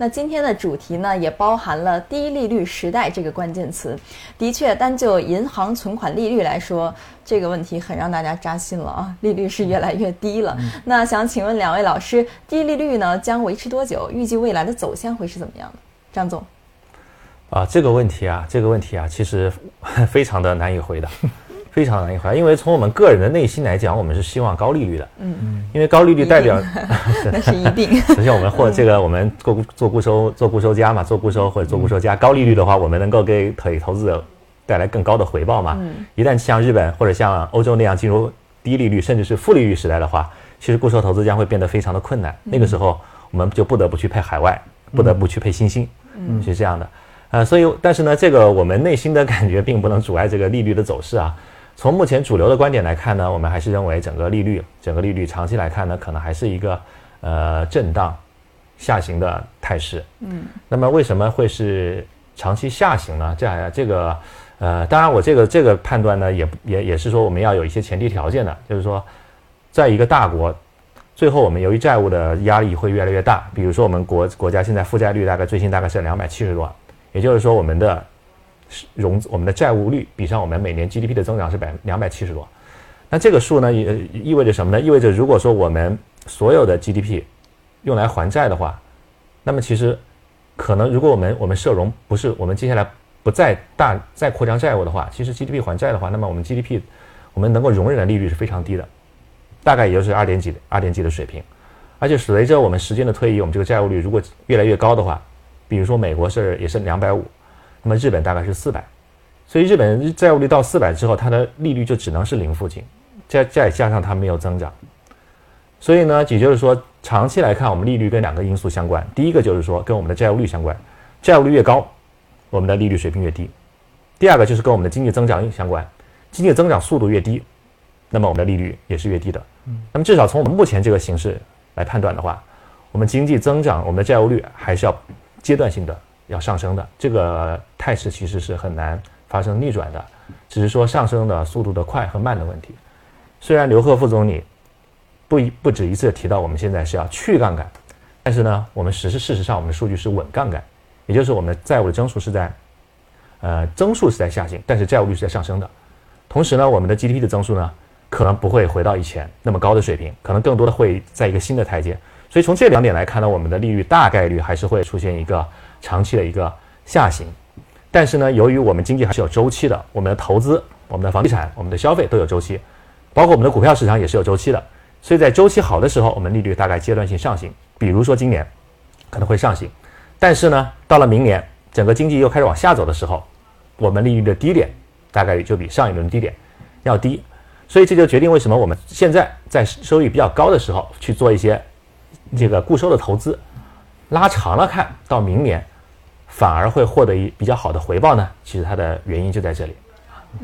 那今天的主题呢，也包含了低利率时代这个关键词。的确，单就银行存款利率来说，这个问题很让大家扎心了啊，利率是越来越低了。那想请问两位老师，低利率呢将维持多久？预计未来的走向会是怎么样的？张总。啊，这个问题啊，这个问题啊，其实 非常的难以回答，非常难以回答。因为从我们个人的内心来讲，我们是希望高利率的。嗯嗯。因为高利率代表，那是一定。首先，我们或这个我们做做固收做固收加嘛，做固收或者做固收加，高利率的话，我们能够给给投资者带来更高的回报嘛。嗯。一旦像日本或者像欧洲那样进入低利率甚至是负利率时代的话，其实固收投资将会变得非常的困难。那个时候，我们就不得不去配海外，不得不去配新兴。嗯。是这样的。啊，所以，但是呢，这个我们内心的感觉并不能阻碍这个利率的走势啊。从目前主流的观点来看呢，我们还是认为整个利率，整个利率长期来看呢，可能还是一个呃震荡下行的态势。嗯。那么为什么会是长期下行呢？这样这个呃，当然我这个这个判断呢，也也也是说我们要有一些前提条件的，就是说，在一个大国，最后我们由于债务的压力会越来越大，比如说我们国国家现在负债率大概最新大概是两百七十多。也就是说，我们的融资我们的债务率比上我们每年 GDP 的增长是百两百七十多，那这个数呢，也意味着什么呢？意味着如果说我们所有的 GDP 用来还债的话，那么其实可能如果我们我们社融不是我们接下来不再大再扩张债务的话，其实 GDP 还债的话，那么我们 GDP 我们能够容忍的利率是非常低的，大概也就是二点几二点几的水平，而且随着我们时间的推移，我们这个债务率如果越来越高的话。比如说美国是也是两百五，那么日本大概是四百，所以日本债务率到四百之后，它的利率就只能是零附近，再再加上它没有增长，所以呢，也就是说长期来看，我们利率跟两个因素相关，第一个就是说跟我们的债务率相关，债务率越高，我们的利率水平越低；第二个就是跟我们的经济增长相关，经济增长速度越低，那么我们的利率也是越低的。那么至少从我们目前这个形势来判断的话，我们经济增长，我们的债务率还是要。阶段性的要上升的这个态势其实是很难发生逆转的，只是说上升的速度的快和慢的问题。虽然刘鹤副总理不一不止一次提到我们现在是要去杠杆，但是呢，我们实施事实上我们的数据是稳杠杆，也就是我们的债务的增速是在呃增速是在下行，但是债务率是在上升的。同时呢，我们的 GDP 的增速呢可能不会回到以前那么高的水平，可能更多的会在一个新的台阶。所以从这两点来看呢，我们的利率大概率还是会出现一个长期的一个下行。但是呢，由于我们经济还是有周期的，我们的投资、我们的房地产、我们的消费都有周期，包括我们的股票市场也是有周期的。所以在周期好的时候，我们利率大概阶段性上行，比如说今年可能会上行。但是呢，到了明年整个经济又开始往下走的时候，我们利率的低点大概率就比上一轮低点要低。所以这就决定为什么我们现在在收益比较高的时候去做一些。这个固收的投资，拉长了看到明年，反而会获得一比较好的回报呢？其实它的原因就在这里，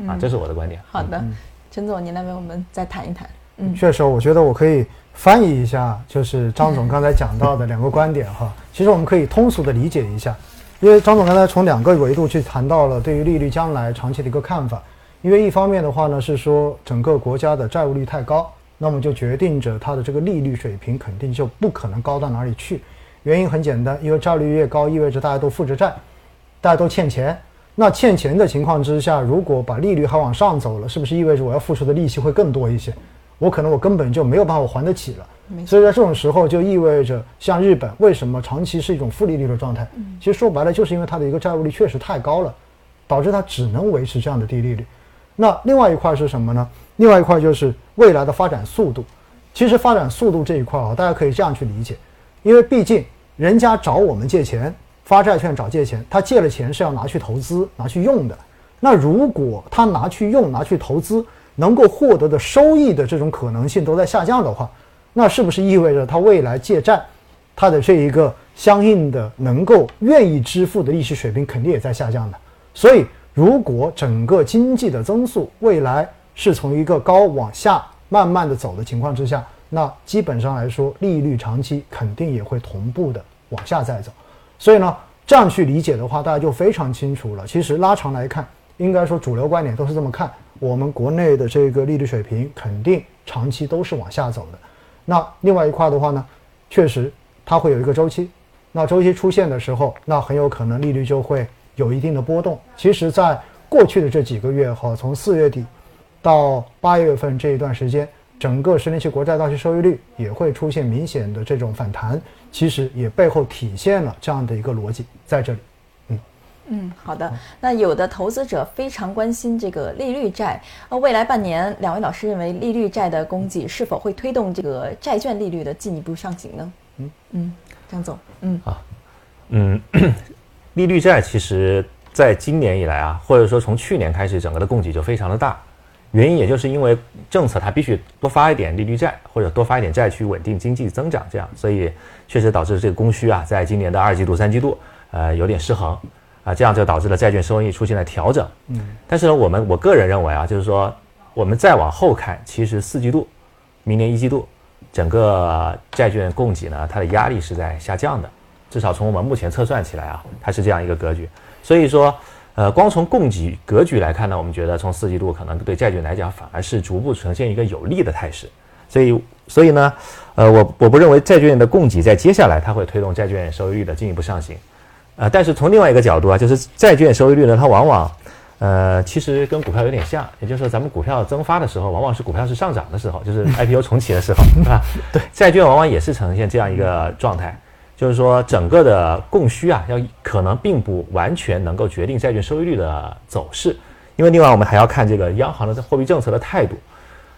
啊，这是我的观点。好的，陈总，您来为我们再谈一谈。嗯，确实，我觉得我可以翻译一下，就是张总刚才讲到的两个观点哈。其实我们可以通俗的理解一下，因为张总刚才从两个维度去谈到了对于利率将来长期的一个看法。因为一方面的话呢，是说整个国家的债务率太高。那么就决定着它的这个利率水平肯定就不可能高到哪里去，原因很简单，因为债率越高，意味着大家都负着债，大家都欠钱。那欠钱的情况之下，如果把利率还往上走了，是不是意味着我要付出的利息会更多一些？我可能我根本就没有办法还得起了。所以在这种时候，就意味着像日本为什么长期是一种负利率的状态？其实说白了，就是因为它的一个债务率确实太高了，导致它只能维持这样的低利率。那另外一块是什么呢？另外一块就是未来的发展速度。其实发展速度这一块啊，大家可以这样去理解，因为毕竟人家找我们借钱，发债券找借钱，他借了钱是要拿去投资、拿去用的。那如果他拿去用、拿去投资，能够获得的收益的这种可能性都在下降的话，那是不是意味着他未来借债，他的这一个相应的能够愿意支付的利息水平肯定也在下降的？所以，如果整个经济的增速未来，是从一个高往下慢慢的走的情况之下，那基本上来说，利率长期肯定也会同步的往下再走。所以呢，这样去理解的话，大家就非常清楚了。其实拉长来看，应该说主流观点都是这么看，我们国内的这个利率水平肯定长期都是往下走的。那另外一块的话呢，确实它会有一个周期。那周期出现的时候，那很有可能利率就会有一定的波动。其实，在过去的这几个月哈，从四月底到八月份这一段时间，整个十年期国债到期收益率也会出现明显的这种反弹，其实也背后体现了这样的一个逻辑在这里。嗯，好的。那有的投资者非常关心这个利率债，呃，未来半年，两位老师认为利率债的供给是否会推动这个债券利率的进一步上行呢？嗯嗯，张总，嗯啊，嗯，利率债其实在今年以来啊，或者说从去年开始，整个的供给就非常的大，原因也就是因为政策它必须多发一点利率债，或者多发一点债去稳定经济增长，这样，所以确实导致这个供需啊，在今年的二季度、三季度，呃，有点失衡。啊，这样就导致了债券收益出现了调整。嗯，但是呢，我们我个人认为啊，就是说，我们再往后看，其实四季度、明年一季度，整个债券供给呢，它的压力是在下降的。至少从我们目前测算起来啊，它是这样一个格局。所以说，呃，光从供给格局来看呢，我们觉得从四季度可能对债券来讲，反而是逐步呈现一个有利的态势。所以，所以呢，呃，我我不认为债券的供给在接下来它会推动债券收益率的进一步上行。呃，但是从另外一个角度啊，就是债券收益率呢，它往往，呃，其实跟股票有点像，也就是说，咱们股票增发的时候，往往是股票是上涨的时候，就是 IPO 重启的时候，对吧？对，债券往往也是呈现这样一个状态，就是说，整个的供需啊，要可能并不完全能够决定债券收益率的走势，因为另外我们还要看这个央行的货币政策的态度。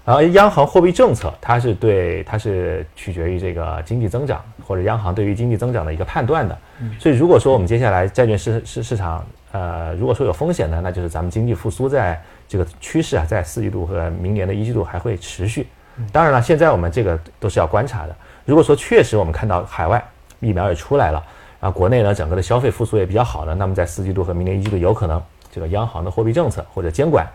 然后，央行货币政策，它是对，它是取决于这个经济增长或者央行对于经济增长的一个判断的。所以，如果说我们接下来债券市市市场，呃，如果说有风险呢，那就是咱们经济复苏在这个趋势啊，在四季度和明年的一季度还会持续。当然了，现在我们这个都是要观察的。如果说确实我们看到海外疫苗也出来了，啊，国内呢整个的消费复苏也比较好的，那么在四季度和明年一季度有可能这个央行的货币政策或者监管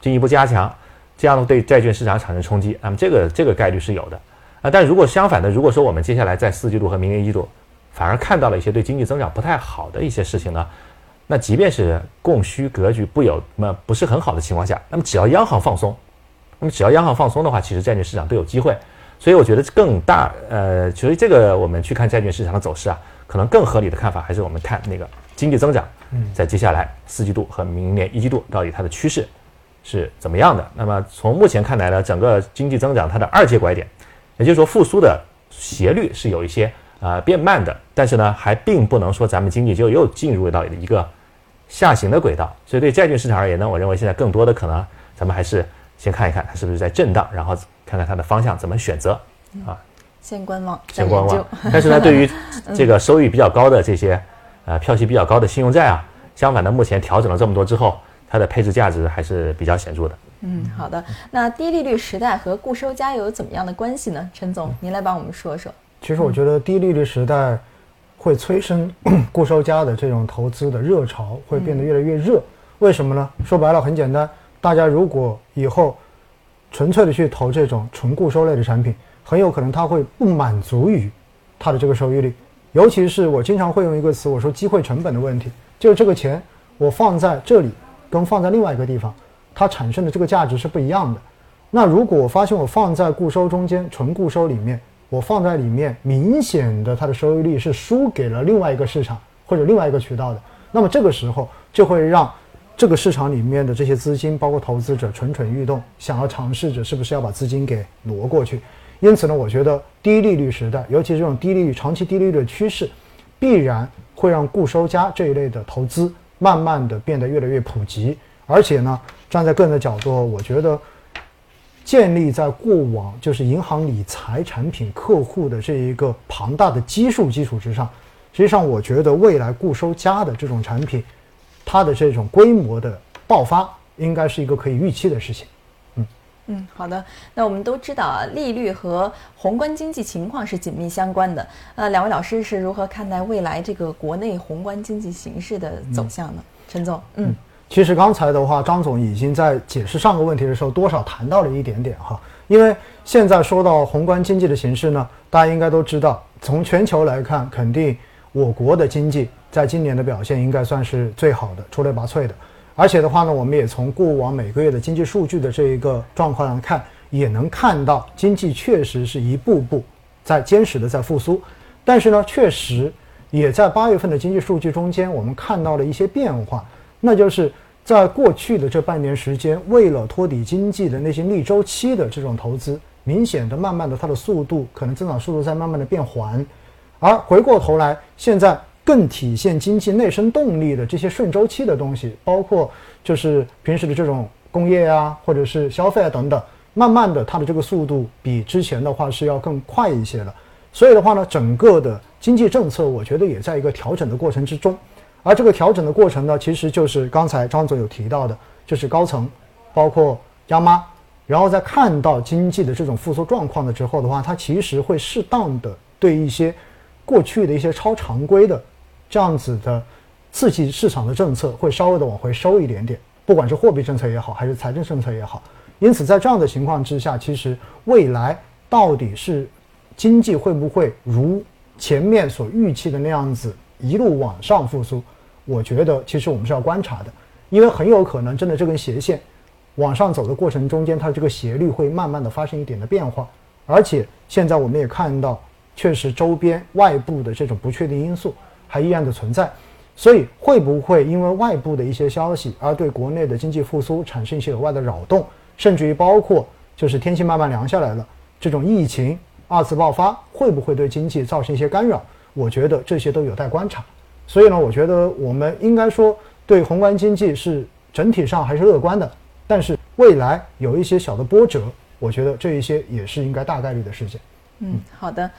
进一步加强。这样对债券市场产生冲击，那么这个这个概率是有的啊。但如果相反的，如果说我们接下来在四季度和明年一季度，反而看到了一些对经济增长不太好的一些事情呢，那即便是供需格局不有那不是很好的情况下，那么只要央行放松，那么只要央行放松的话，其实债券市场都有机会。所以我觉得更大呃，其实这个我们去看债券市场的走势啊，可能更合理的看法还是我们看那个经济增长，在接下来四季度和明年一季度到底它的趋势。是怎么样的？那么从目前看来呢，整个经济增长它的二阶拐点，也就是说复苏的斜率是有一些啊变慢的，但是呢还并不能说咱们经济就又进入到一个下行的轨道。所以对债券市场而言呢，我认为现在更多的可能咱们还是先看一看它是不是在震荡，然后看看它的方向怎么选择啊。先观望，先观望。但是呢，对于 这个收益比较高的这些呃票息比较高的信用债啊，相反的目前调整了这么多之后。它的配置价值还是比较显著的。嗯，好的。那低利率时代和固收加有怎么样的关系呢？陈总，您来帮我们说说。其实我觉得低利率时代会催生 固收加的这种投资的热潮会变得越来越热。为什么呢？说白了很简单，大家如果以后纯粹的去投这种纯固收类的产品，很有可能它会不满足于它的这个收益率。尤其是我经常会用一个词，我说机会成本的问题，就是这个钱我放在这里。跟放在另外一个地方，它产生的这个价值是不一样的。那如果我发现我放在固收中间，纯固收里面，我放在里面，明显的它的收益率是输给了另外一个市场或者另外一个渠道的，那么这个时候就会让这个市场里面的这些资金，包括投资者蠢蠢欲动，想要尝试着是不是要把资金给挪过去。因此呢，我觉得低利率时代，尤其是这种低利率、长期低利率的趋势，必然会让固收加这一类的投资。慢慢的变得越来越普及，而且呢，站在个人的角度，我觉得建立在过往就是银行理财产品客户的这一个庞大的基数基础之上，实际上我觉得未来固收加的这种产品，它的这种规模的爆发，应该是一个可以预期的事情。嗯，好的。那我们都知道啊，利率和宏观经济情况是紧密相关的。呃，两位老师是如何看待未来这个国内宏观经济形势的走向呢？陈总，嗯，其实刚才的话，张总已经在解释上个问题的时候，多少谈到了一点点哈。因为现在说到宏观经济的形势呢，大家应该都知道，从全球来看，肯定我国的经济在今年的表现应该算是最好的，出类拔萃的。而且的话呢，我们也从过往每个月的经济数据的这一个状况上看，也能看到经济确实是一步步在坚实的在复苏。但是呢，确实也在八月份的经济数据中间，我们看到了一些变化，那就是在过去的这半年时间，为了托底经济的那些逆周期的这种投资，明显的、慢慢的，它的速度可能增长速度在慢慢的变缓，而回过头来，现在更体现经济内生动力的这些顺周期的东西，包括就是平时的这种工业啊，或者是消费啊等等，慢慢的，它的这个速度比之前的话是要更快一些了。所以的话呢，整个的经济政策，我觉得也在一个调整的过程之中。而这个调整的过程呢，其实就是刚才张总有提到的，就是高层，包括央妈，然后在看到经济的这种复苏状况的之后的话，它其实会适当的对一些过去的一些超常规的这样子的刺激市场的政策，会稍微的往回收一点点，不管是货币政策也好，还是财政政策也好。因此，在这样的情况之下，其实未来到底是经济会不会如前面所预期的那样子一路往上复苏？我觉得其实我们是要观察的，因为很有可能真的这根斜线往上走的过程中间，它这个斜率会慢慢的发生一点的变化。而且现在我们也看到，确实周边外部的这种不确定因素 还依然的存在。所以会不会因为外部的一些消息而对国内的经济复苏产生一些额外的扰动？甚至于包括就是天气慢慢凉下来了，这种疫情二次爆发会不会对经济造成一些干扰？我觉得这些都有待观察。所以呢，我觉得我们应该说对宏观经济是整体上还是乐观的，但是未来有一些小的波折，我觉得这一些也是应该大概率的事件。嗯，好的。